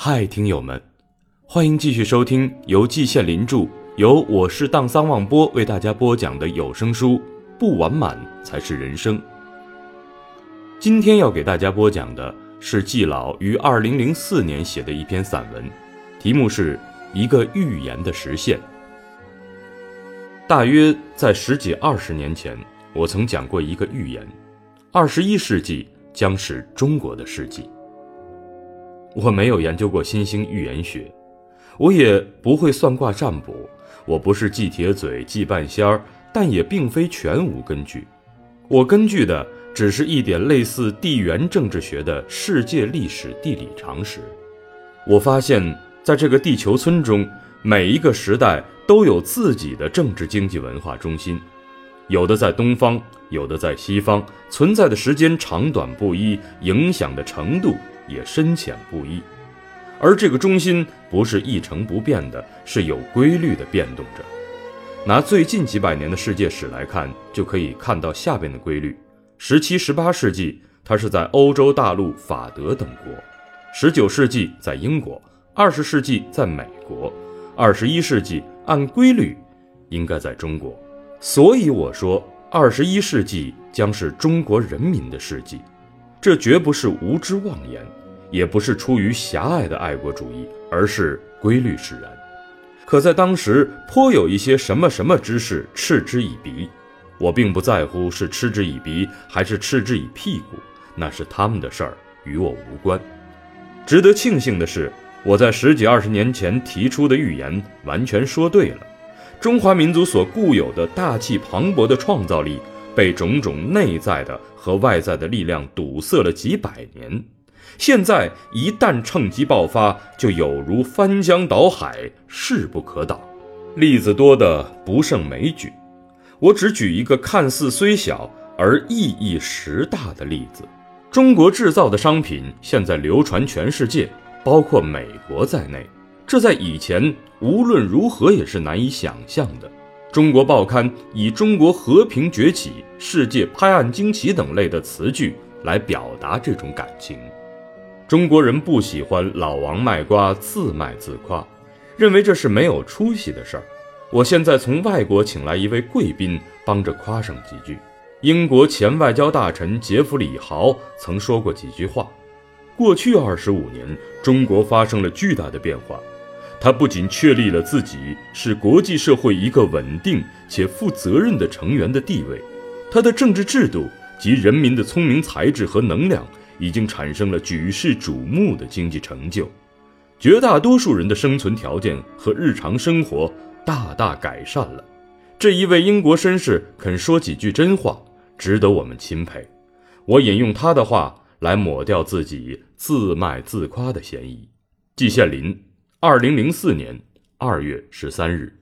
嗨，听友们，欢迎继续收听由季羡林著、由我是荡桑望波为大家播讲的有声书《不完满才是人生》。今天要给大家播讲的是季老于二零零四年写的一篇散文，题目是《一个预言的实现》。大约在十几二十年前，我曾讲过一个预言：二十一世纪将是中国的世纪。我没有研究过新兴预言学，我也不会算卦占卜，我不是系铁嘴、系半仙儿，但也并非全无根据。我根据的只是一点类似地缘政治学的世界历史地理常识。我发现，在这个地球村中，每一个时代都有自己的政治、经济、文化中心，有的在东方，有的在西方，存在的时间长短不一，影响的程度。也深浅不一，而这个中心不是一成不变的，是有规律的变动着。拿最近几百年的世界史来看，就可以看到下边的规律：十七、十八世纪，它是在欧洲大陆法德等国；十九世纪在英国；二十世纪在美国；二十一世纪按规律应该在中国。所以我说，二十一世纪将是中国人民的世纪，这绝不是无知妄言。也不是出于狭隘的爱国主义，而是规律使然。可在当时，颇有一些什么什么之事嗤之以鼻。我并不在乎是嗤之以鼻还是嗤之以屁股，那是他们的事儿，与我无关。值得庆幸的是，我在十几二十年前提出的预言完全说对了。中华民族所固有的大气磅礴的创造力，被种种内在的和外在的力量堵塞了几百年。现在一旦趁机爆发，就有如翻江倒海，势不可挡。例子多的不胜枚举，我只举一个看似虽小而意义实大的例子：中国制造的商品现在流传全世界，包括美国在内。这在以前无论如何也是难以想象的。中国报刊以“中国和平崛起”“世界拍案惊奇”等类的词句来表达这种感情。中国人不喜欢老王卖瓜，自卖自夸，认为这是没有出息的事儿。我现在从外国请来一位贵宾，帮着夸上几句。英国前外交大臣杰弗里·豪曾说过几句话：过去二十五年，中国发生了巨大的变化。他不仅确立了自己是国际社会一个稳定且负责任的成员的地位，他的政治制度及人民的聪明才智和能量。已经产生了举世瞩目的经济成就，绝大多数人的生存条件和日常生活大大改善了。这一位英国绅士肯说几句真话，值得我们钦佩。我引用他的话来抹掉自己自卖自夸的嫌疑。季羡林，二零零四年二月十三日。